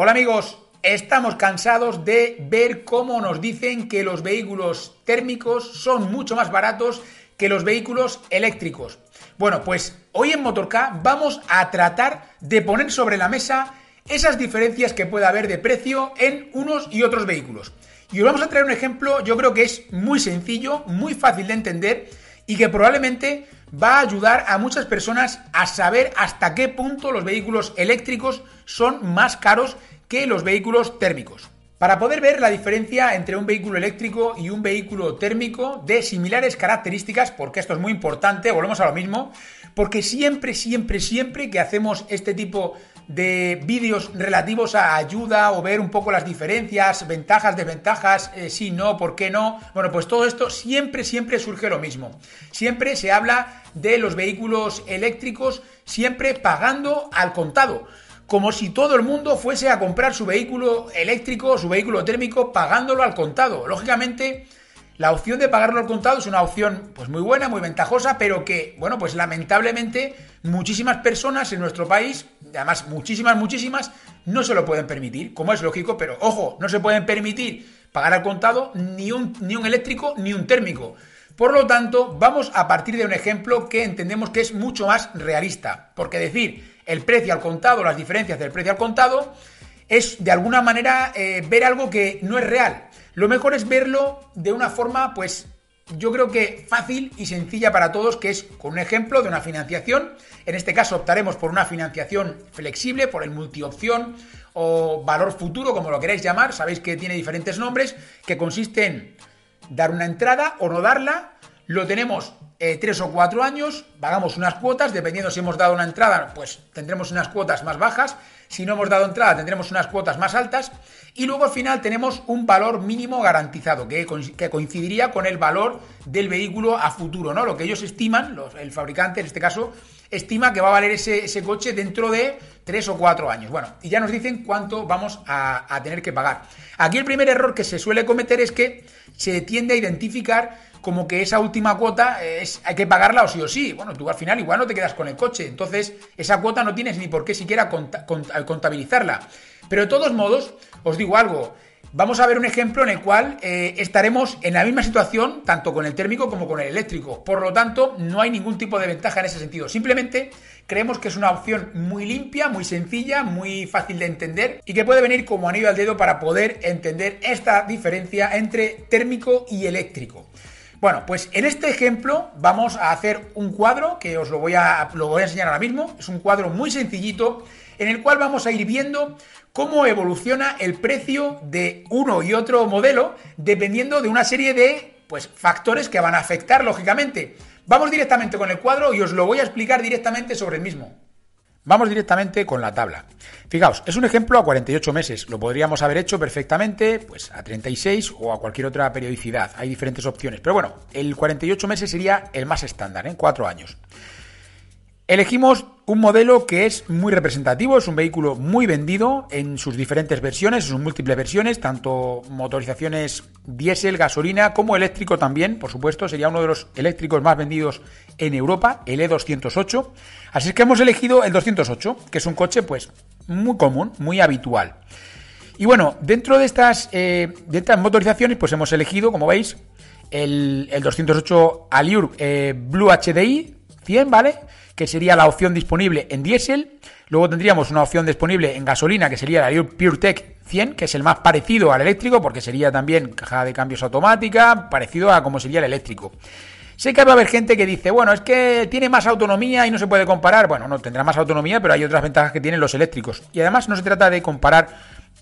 Hola amigos, estamos cansados de ver cómo nos dicen que los vehículos térmicos son mucho más baratos que los vehículos eléctricos. Bueno, pues hoy en Motorca vamos a tratar de poner sobre la mesa esas diferencias que puede haber de precio en unos y otros vehículos. Y os vamos a traer un ejemplo, yo creo que es muy sencillo, muy fácil de entender y que probablemente va a ayudar a muchas personas a saber hasta qué punto los vehículos eléctricos son más caros que los vehículos térmicos. Para poder ver la diferencia entre un vehículo eléctrico y un vehículo térmico de similares características, porque esto es muy importante, volvemos a lo mismo, porque siempre, siempre, siempre que hacemos este tipo de vídeos relativos a ayuda o ver un poco las diferencias, ventajas, desventajas, eh, sí, no, por qué no. Bueno, pues todo esto siempre, siempre surge lo mismo. Siempre se habla de los vehículos eléctricos, siempre pagando al contado como si todo el mundo fuese a comprar su vehículo eléctrico, su vehículo térmico, pagándolo al contado. Lógicamente, la opción de pagarlo al contado es una opción pues muy buena, muy ventajosa, pero que, bueno, pues lamentablemente muchísimas personas en nuestro país, además muchísimas, muchísimas, no se lo pueden permitir, como es lógico, pero ojo, no se pueden permitir pagar al contado ni un, ni un eléctrico ni un térmico. Por lo tanto, vamos a partir de un ejemplo que entendemos que es mucho más realista, porque decir el precio al contado, las diferencias del precio al contado, es de alguna manera eh, ver algo que no es real. Lo mejor es verlo de una forma, pues yo creo que fácil y sencilla para todos, que es con un ejemplo de una financiación. En este caso optaremos por una financiación flexible, por el multiopción o valor futuro, como lo queráis llamar. Sabéis que tiene diferentes nombres, que consiste en dar una entrada o no darla. Lo tenemos eh, tres o cuatro años, pagamos unas cuotas, dependiendo si hemos dado una entrada, pues tendremos unas cuotas más bajas, si no hemos dado entrada tendremos unas cuotas más altas y luego al final tenemos un valor mínimo garantizado que, que coincidiría con el valor del vehículo a futuro, ¿no? Lo que ellos estiman, el fabricante en este caso, estima que va a valer ese, coche dentro de tres o cuatro años. Bueno, y ya nos dicen cuánto vamos a, a tener que pagar. Aquí el primer error que se suele cometer es que se tiende a identificar como que esa última cuota es, hay que pagarla o sí o sí. Bueno, tú al final igual no te quedas con el coche, entonces esa cuota no tienes ni por qué siquiera contabilizarla. Pero de todos modos, os digo algo, vamos a ver un ejemplo en el cual eh, estaremos en la misma situación, tanto con el térmico como con el eléctrico. Por lo tanto, no hay ningún tipo de ventaja en ese sentido. Simplemente creemos que es una opción muy limpia, muy sencilla, muy fácil de entender y que puede venir como anillo al dedo para poder entender esta diferencia entre térmico y eléctrico. Bueno, pues en este ejemplo vamos a hacer un cuadro que os lo voy, a, lo voy a enseñar ahora mismo. Es un cuadro muy sencillito en el cual vamos a ir viendo cómo evoluciona el precio de uno y otro modelo dependiendo de una serie de pues, factores que van a afectar lógicamente. Vamos directamente con el cuadro y os lo voy a explicar directamente sobre el mismo. Vamos directamente con la tabla. Fijaos, es un ejemplo a 48 meses. Lo podríamos haber hecho perfectamente pues a 36 o a cualquier otra periodicidad. Hay diferentes opciones. Pero bueno, el 48 meses sería el más estándar, en ¿eh? 4 años. Elegimos un modelo que es muy representativo, es un vehículo muy vendido en sus diferentes versiones, en sus múltiples versiones, tanto motorizaciones diésel, gasolina como eléctrico también, por supuesto, sería uno de los eléctricos más vendidos en Europa, el E208. Así es que hemos elegido el 208, que es un coche pues muy común, muy habitual. Y bueno, dentro de estas, eh, de estas motorizaciones pues hemos elegido, como veis, el, 208 Allure eh, Blue HDI 100, ¿vale? Que sería la opción disponible en diésel. Luego tendríamos una opción disponible en gasolina, que sería la PureTech 100, que es el más parecido al eléctrico, porque sería también caja de cambios automática, parecido a como sería el eléctrico. Sé que va a haber gente que dice, bueno, es que tiene más autonomía y no se puede comparar. Bueno, no tendrá más autonomía, pero hay otras ventajas que tienen los eléctricos. Y además no se trata de comparar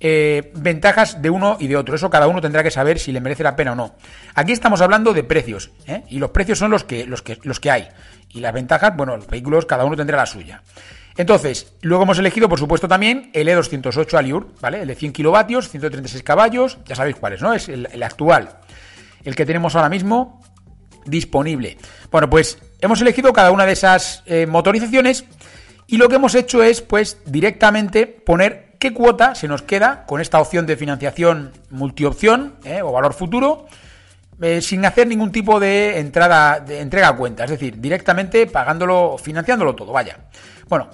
eh, ventajas de uno y de otro. Eso cada uno tendrá que saber si le merece la pena o no. Aquí estamos hablando de precios, ¿eh? y los precios son los que, los que, los que hay. Y las ventajas, bueno, los vehículos cada uno tendrá la suya. Entonces, luego hemos elegido, por supuesto, también el E208 Allure, ¿vale? El de 100 kilovatios, 136 caballos, ya sabéis cuál es, ¿no? Es el, actual, el que tenemos ahora mismo disponible. Bueno, pues hemos elegido cada una de esas eh, motorizaciones y lo que hemos hecho es, pues, directamente poner qué cuota se nos queda con esta opción de financiación multiopción ¿eh? o valor futuro eh, sin hacer ningún tipo de entrada de entrega a cuenta, es decir, directamente pagándolo, financiándolo todo, vaya. Bueno,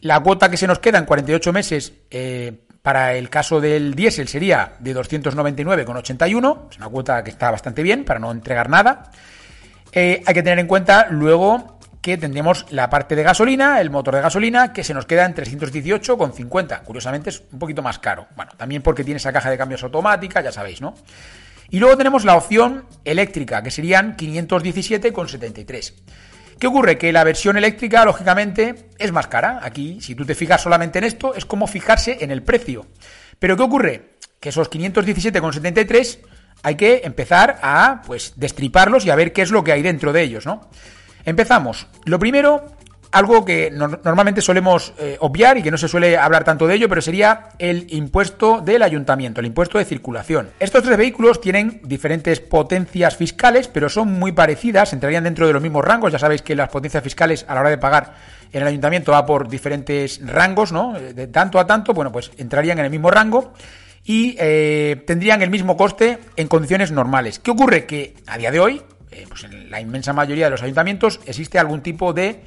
la cuota que se nos queda en 48 meses, eh, Para el caso del diésel sería de 299,81, es una cuota que está bastante bien para no entregar nada. Hay que tener en cuenta luego que tendríamos la parte de gasolina, el motor de gasolina, que se nos queda en 318,50. Curiosamente es un poquito más caro. Bueno, también porque tiene esa caja de cambios automática, ya sabéis, ¿no? Y luego tenemos la opción eléctrica, que serían 517,73. ¿Qué ocurre? Que la versión eléctrica, lógicamente, es más cara. Aquí, si tú te fijas solamente en esto, es como fijarse en el precio. Pero ¿qué ocurre? Que esos 517,73 hay que empezar a, pues, destriparlos y a ver qué es lo que hay dentro de ellos, ¿no? Empezamos. Lo primero algo que normalmente solemos eh, obviar y que no se suele hablar tanto de ello, pero sería el impuesto del ayuntamiento, el impuesto de circulación. Estos tres vehículos tienen diferentes potencias fiscales, pero son muy parecidas, entrarían dentro de los mismos rangos. Ya sabéis que las potencias fiscales a la hora de pagar en el ayuntamiento va por diferentes rangos, ¿no? De tanto a tanto, bueno, pues entrarían en el mismo rango y eh, tendrían el mismo coste en condiciones normales. ¿Qué ocurre? Que a día de hoy, eh, pues en la inmensa mayoría de los ayuntamientos existe algún tipo de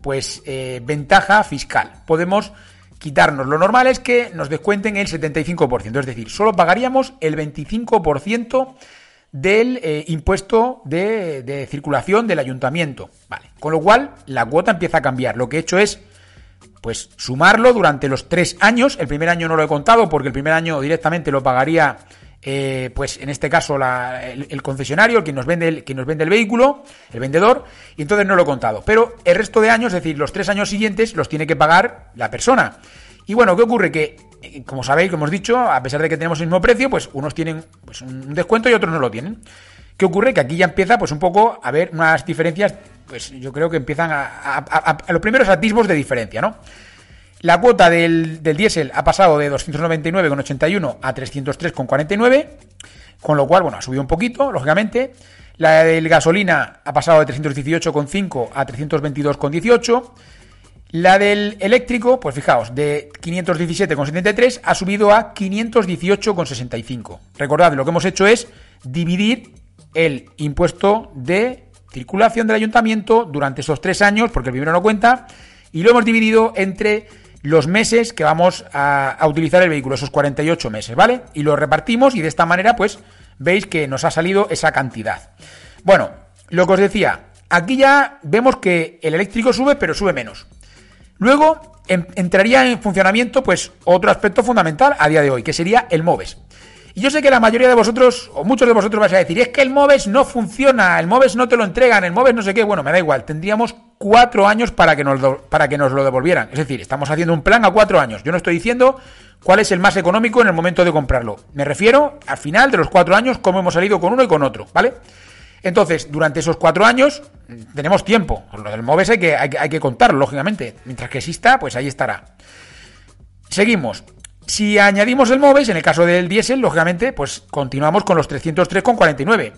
pues eh, ventaja fiscal. Podemos quitarnos. Lo normal es que nos descuenten el 75%, es decir, solo pagaríamos el 25% del eh, impuesto de, de, circulación del ayuntamiento. Vale. Con lo cual, la cuota empieza a cambiar. Lo que he hecho es, pues, sumarlo durante los tres años. El primer año no lo he contado porque el primer año directamente lo pagaría eh, pues en este caso el, concesionario, el que nos vende el, que nos vende el vehículo, el vendedor, y entonces no lo he contado. Pero el resto de años, es decir, los tres años siguientes, los tiene que pagar la persona. Y bueno, ¿qué ocurre? Que, eh, como sabéis, como hemos dicho, a pesar de que tenemos el mismo precio, pues unos tienen pues, un descuento y otros no lo tienen. ¿Qué ocurre? Que aquí ya empieza pues un poco a haber unas diferencias, pues yo creo que empiezan a, a los primeros atisbos de diferencia, ¿no? La cuota del, diésel ha pasado de 299,81 a 303,49, con lo cual, bueno, ha subido un poquito, lógicamente. La del gasolina ha pasado de 318,5 a 322,18. La del eléctrico, pues fijaos, de 517,73 ha subido a 518,65. Recordad, lo que hemos hecho es dividir el impuesto de circulación del ayuntamiento durante esos tres años, porque el primero no cuenta, y lo hemos dividido entre los meses que vamos a, utilizar el vehículo, esos 48 meses, ¿vale? Y lo repartimos y de esta manera, pues, veis que nos ha salido esa cantidad. Bueno, lo que os decía, aquí ya vemos que el eléctrico sube, pero sube menos. Luego entraría en funcionamiento, pues, otro aspecto fundamental a día de hoy, que sería el MOVES. Y yo sé que la mayoría de vosotros, o muchos de vosotros vais a decir, es que el MOVES no funciona, el MOVES no te lo entregan, el MOVES no sé qué. Bueno, me da igual, tendríamos cuatro años para que, nos para que nos lo devolvieran. Es decir, estamos haciendo un plan a cuatro años. Yo no estoy diciendo cuál es el más económico en el momento de comprarlo. Me refiero al final de los cuatro años, cómo hemos salido con uno y con otro, ¿vale? Entonces, durante esos cuatro años tenemos tiempo. Lo del MOVES hay que, hay, hay que contarlo, lógicamente. Mientras que exista, pues ahí estará. Seguimos. Si añadimos el MOVES, en el caso del diésel, lógicamente, pues continuamos con los 303,49.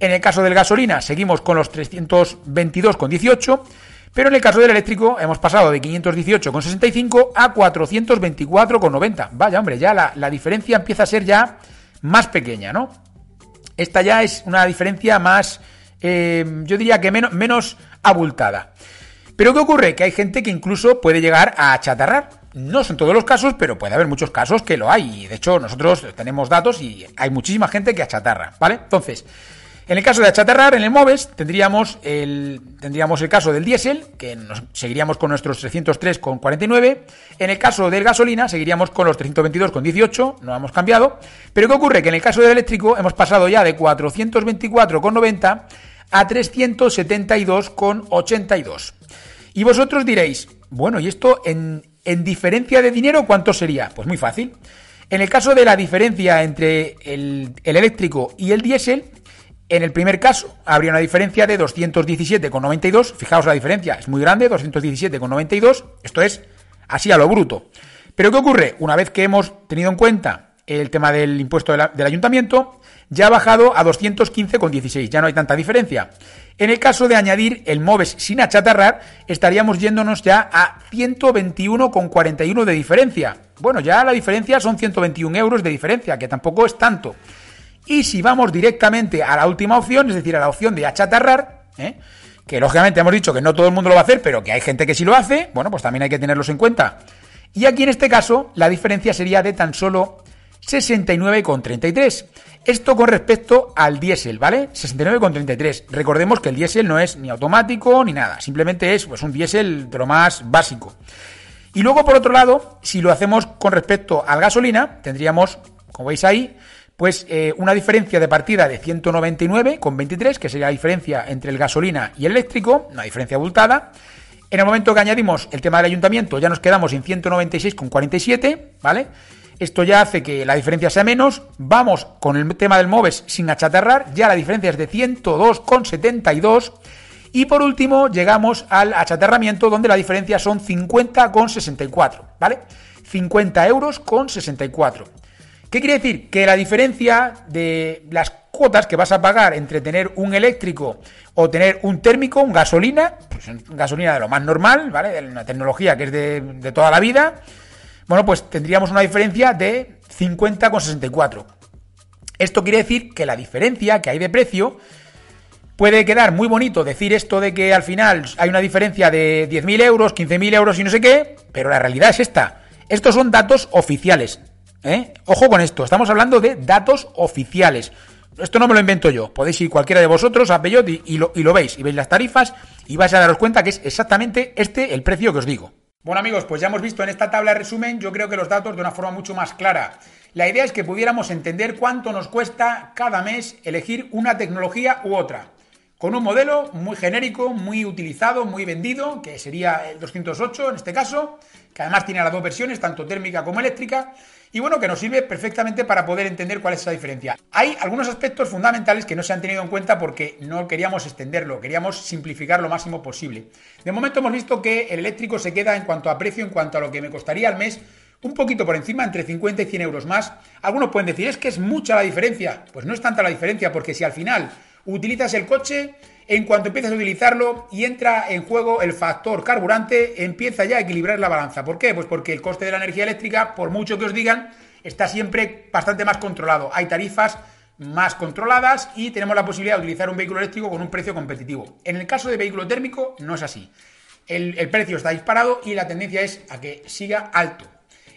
En el caso del gasolina, seguimos con los 322,18. Pero en el caso del eléctrico hemos pasado de 518,65 a 424,90. Vaya, hombre, ya la, diferencia empieza a ser ya más pequeña, ¿no? Esta ya es una diferencia más, eh, yo diría que menos, menos abultada. Pero ¿qué ocurre? Que hay gente que incluso puede llegar a achatarrar. No son todos los casos, pero puede haber muchos casos que lo hay. Y de hecho, nosotros tenemos datos y hay muchísima gente que achatarra, ¿vale? Entonces, en el caso de achatarrar, en el MOVES, tendríamos el, tendríamos el caso del diésel, que seguiríamos con nuestros 303,49. En el caso del gasolina, seguiríamos con los 322,18, no hemos cambiado. Pero ¿qué ocurre? Que en el caso del eléctrico hemos pasado ya de 424,90 a 372,82. Y vosotros diréis, bueno, ¿y esto en, diferencia de dinero cuánto sería? Pues muy fácil. En el caso de la diferencia entre el, eléctrico y el diésel, en el primer caso habría una diferencia de 217,92. Fijaos la diferencia, es muy grande, 217,92. Esto es así a lo bruto. Pero ¿qué ocurre? Una vez que hemos tenido en cuenta el tema del impuesto del ayuntamiento, ya ha bajado a 215,16, ya no hay tanta diferencia. En el caso de añadir el MOVES sin achatarrar, estaríamos yéndonos ya a 121,41 de diferencia. Bueno, ya la diferencia son 121 euros de diferencia, que tampoco es tanto. Y si vamos directamente a la última opción, es decir, a la opción de achatarrar, ¿eh? que lógicamente hemos dicho que no todo el mundo lo va a hacer, pero que hay gente que sí lo hace, bueno, pues también hay que tenerlos en cuenta. Y aquí en este caso la diferencia sería de tan solo 69,33. Esto con respecto al diésel, ¿vale? 69,33. Recordemos que el diésel no es ni automático ni nada, simplemente es pues, un diésel de lo más básico. Y luego, por otro lado, si lo hacemos con respecto al gasolina, tendríamos, como veis ahí, pues eh, una diferencia de partida de 199,23, que sería la diferencia entre el gasolina y el eléctrico, una diferencia abultada. En el momento que añadimos el tema del ayuntamiento, ya nos quedamos en 196,47, ¿vale? Esto ya hace que la diferencia sea menos. Vamos con el tema del MOVES sin achatarrar. Ya la diferencia es de 102,72. Y por último llegamos al achatarramiento donde la diferencia son 50,64. ¿Vale? 50 euros con 64. ¿Qué quiere decir? Que la diferencia de las cuotas que vas a pagar entre tener un eléctrico o tener un térmico, un gasolina, pues gasolina de lo más normal, ¿vale? Una tecnología que es de, de toda la vida, bueno, pues tendríamos una diferencia de 50,64. Esto quiere decir que la diferencia que hay de precio puede quedar muy bonito decir esto de que al final hay una diferencia de 10.000 euros, 15.000 euros y no sé qué, pero la realidad es esta. Estos son datos oficiales. ¿Eh? Ojo con esto, estamos hablando de datos oficiales. Esto no me lo invento yo. Podéis ir cualquiera de vosotros a Peyot y, lo, y lo veis. Y veis las tarifas y vais a daros cuenta que es exactamente este el precio que os digo. Bueno amigos, pues ya hemos visto en esta tabla de resumen, yo creo que los datos de una forma mucho más clara. La idea es que pudiéramos entender cuánto nos cuesta cada mes elegir una tecnología u otra. Con un modelo muy genérico, muy utilizado, muy vendido, que sería el 208 en este caso, que además tiene las dos versiones, tanto térmica como eléctrica, y bueno, que nos sirve perfectamente para poder entender cuál es esa diferencia. Hay algunos aspectos fundamentales que no se han tenido en cuenta porque no queríamos extenderlo, queríamos simplificar lo máximo posible. De momento hemos visto que el eléctrico se queda en cuanto a precio, en cuanto a lo que me costaría al mes, un poquito por encima, entre 50 y 100 euros más. Algunos pueden decir, es que es mucha la diferencia. Pues no es tanta la diferencia, porque si al final utilizas el coche, en cuanto empiezas a utilizarlo y entra en juego el factor carburante, empieza ya a equilibrar la balanza. ¿Por qué? Pues porque el coste de la energía eléctrica, por mucho que os digan, está siempre bastante más controlado. Hay tarifas más controladas y tenemos la posibilidad de utilizar un vehículo eléctrico con un precio competitivo. En el caso de vehículo térmico no es así. El, el precio está disparado y la tendencia es a que siga alto.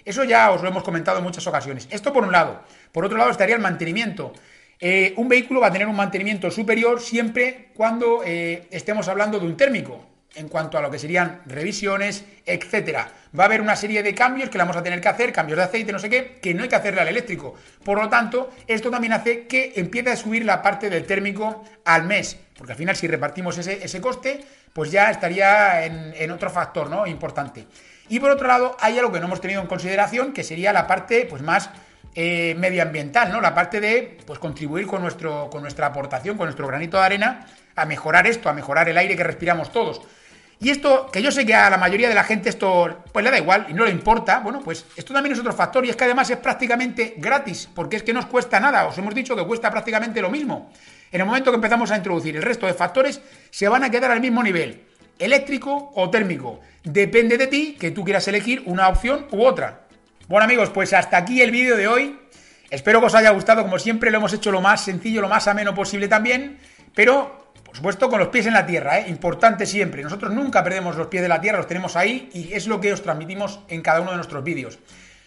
Eso ya os lo hemos comentado en muchas ocasiones. Esto por un lado. Por otro lado estaría el mantenimiento. Eh, un vehículo va a tener un mantenimiento superior siempre cuando eh, estemos hablando de un térmico, en cuanto a lo que serían revisiones, etcétera. Va a haber una serie de cambios que le vamos a tener que hacer, cambios de aceite, no sé qué, que no hay que hacerle al eléctrico. Por lo tanto, esto también hace que empiece a subir la parte del térmico al mes, porque al final si repartimos ese, coste, pues ya estaría en, en otro factor, ¿no? Importante. Y por otro lado, hay algo que no hemos tenido en consideración, que sería la parte, pues más eh, medioambiental, ¿no? La parte de pues, contribuir con, nuestro, con nuestra aportación, con nuestro granito de arena, a mejorar esto, a mejorar el aire que respiramos todos. Y esto, que yo sé que a la mayoría de la gente esto pues le da igual y no le importa, bueno, pues esto también es otro factor y es que además es prácticamente gratis, porque es que no nos cuesta nada, os hemos dicho que cuesta prácticamente lo mismo. En el momento que empezamos a introducir el resto de factores, se van a quedar al mismo nivel, eléctrico o térmico. Depende de ti que tú quieras elegir una opción u otra. Bueno amigos, pues hasta aquí el vídeo de hoy. Espero que os haya gustado, como siempre lo hemos hecho lo más sencillo, lo más ameno posible también, pero por supuesto con los pies en la tierra, ¿eh? importante siempre. Nosotros nunca perdemos los pies de la tierra, los tenemos ahí y es lo que os transmitimos en cada uno de nuestros vídeos.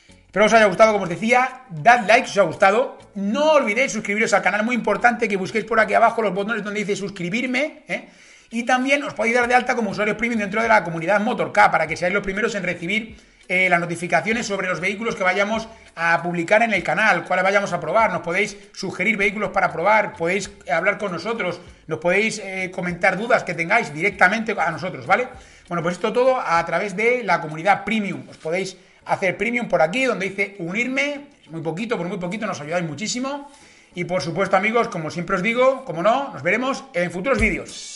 Espero que os haya gustado, como os decía, dad like si os ha gustado. No olvidéis suscribiros al canal, muy importante que busquéis por aquí abajo los botones donde dice suscribirme. ¿eh? Y también os podéis dar de alta como usuarios premium dentro de la comunidad Motork para que seáis los primeros en recibir eh, las notificaciones sobre los vehículos que vayamos a publicar en el canal, cuáles vayamos a probar. Nos podéis sugerir vehículos para probar, podéis hablar con nosotros, nos podéis eh, comentar dudas que tengáis directamente a nosotros, ¿vale? Bueno, pues esto todo a través de la comunidad premium. Os podéis hacer premium por aquí, donde dice unirme, muy poquito, por muy poquito, nos ayudáis muchísimo. Y por supuesto, amigos, como siempre os digo, como no, nos veremos en futuros vídeos.